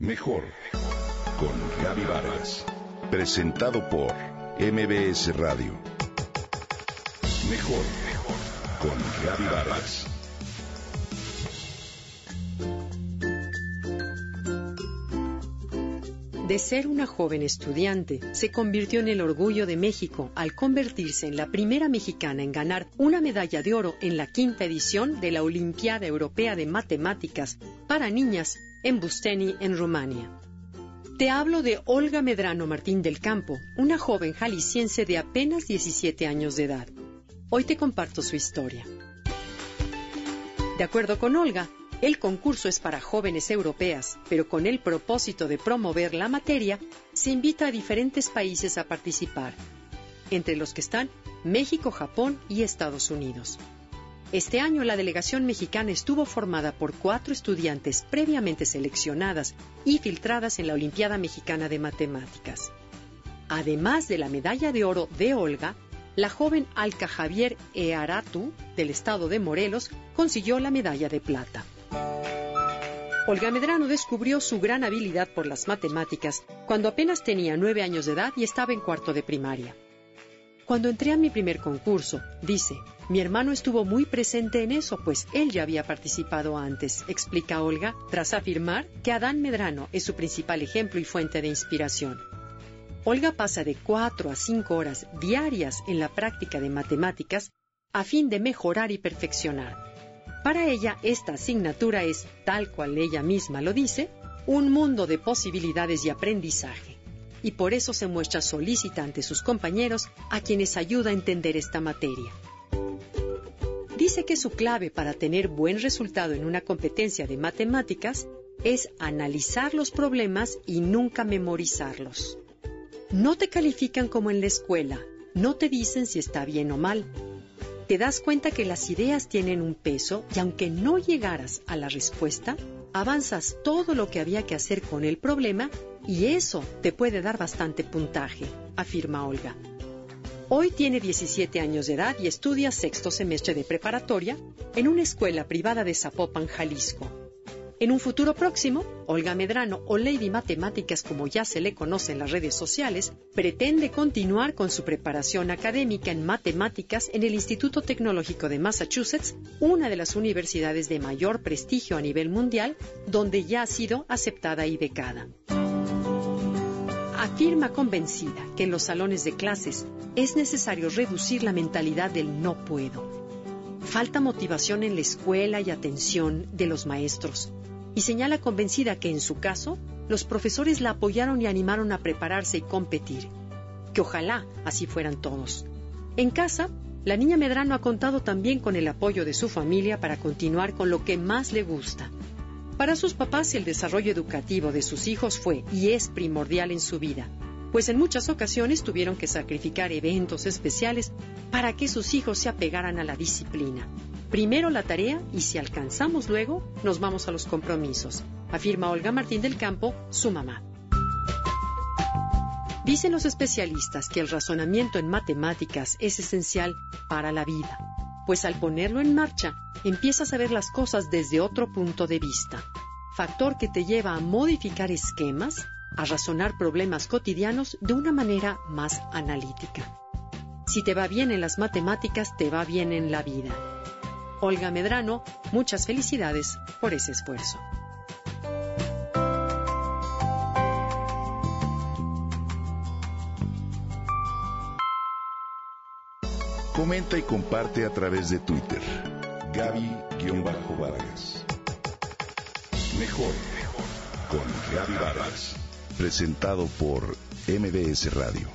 Mejor con Gaby Vargas. Presentado por MBS Radio. Mejor con Gaby Vargas. De ser una joven estudiante, se convirtió en el orgullo de México al convertirse en la primera mexicana en ganar una medalla de oro en la quinta edición de la Olimpiada Europea de Matemáticas para niñas en Busteni, en Rumania. Te hablo de Olga Medrano Martín del Campo, una joven jalisciense de apenas 17 años de edad. Hoy te comparto su historia. De acuerdo con Olga, el concurso es para jóvenes europeas, pero con el propósito de promover la materia, se invita a diferentes países a participar, entre los que están México, Japón y Estados Unidos. Este año la delegación mexicana estuvo formada por cuatro estudiantes previamente seleccionadas y filtradas en la Olimpiada Mexicana de Matemáticas. Además de la medalla de oro de Olga, la joven Alca Javier Earatu, del estado de Morelos, consiguió la medalla de plata. Olga Medrano descubrió su gran habilidad por las matemáticas cuando apenas tenía nueve años de edad y estaba en cuarto de primaria. Cuando entré a mi primer concurso, dice, mi hermano estuvo muy presente en eso, pues él ya había participado antes, explica Olga, tras afirmar que Adán Medrano es su principal ejemplo y fuente de inspiración. Olga pasa de cuatro a cinco horas diarias en la práctica de matemáticas a fin de mejorar y perfeccionar. Para ella, esta asignatura es, tal cual ella misma lo dice, un mundo de posibilidades y aprendizaje. Y por eso se muestra solícita ante sus compañeros a quienes ayuda a entender esta materia. Dice que su clave para tener buen resultado en una competencia de matemáticas es analizar los problemas y nunca memorizarlos. No te califican como en la escuela, no te dicen si está bien o mal, te das cuenta que las ideas tienen un peso y aunque no llegaras a la respuesta, avanzas todo lo que había que hacer con el problema y eso te puede dar bastante puntaje, afirma Olga. Hoy tiene 17 años de edad y estudia sexto semestre de preparatoria en una escuela privada de Zapopan, Jalisco. En un futuro próximo, Olga Medrano, o Lady Matemáticas como ya se le conoce en las redes sociales, pretende continuar con su preparación académica en matemáticas en el Instituto Tecnológico de Massachusetts, una de las universidades de mayor prestigio a nivel mundial, donde ya ha sido aceptada y becada. Afirma convencida que en los salones de clases es necesario reducir la mentalidad del no puedo. Falta motivación en la escuela y atención de los maestros y señala convencida que en su caso los profesores la apoyaron y animaron a prepararse y competir. Que ojalá así fueran todos. En casa, la niña Medrano ha contado también con el apoyo de su familia para continuar con lo que más le gusta. Para sus papás el desarrollo educativo de sus hijos fue y es primordial en su vida, pues en muchas ocasiones tuvieron que sacrificar eventos especiales para que sus hijos se apegaran a la disciplina. Primero la tarea y si alcanzamos luego, nos vamos a los compromisos, afirma Olga Martín del Campo, su mamá. Dicen los especialistas que el razonamiento en matemáticas es esencial para la vida, pues al ponerlo en marcha empiezas a ver las cosas desde otro punto de vista, factor que te lleva a modificar esquemas, a razonar problemas cotidianos de una manera más analítica. Si te va bien en las matemáticas, te va bien en la vida. Olga Medrano, muchas felicidades por ese esfuerzo. Comenta y comparte a través de Twitter. Gaby-Vargas. Mejor con Gaby Vargas. Presentado por MBS Radio.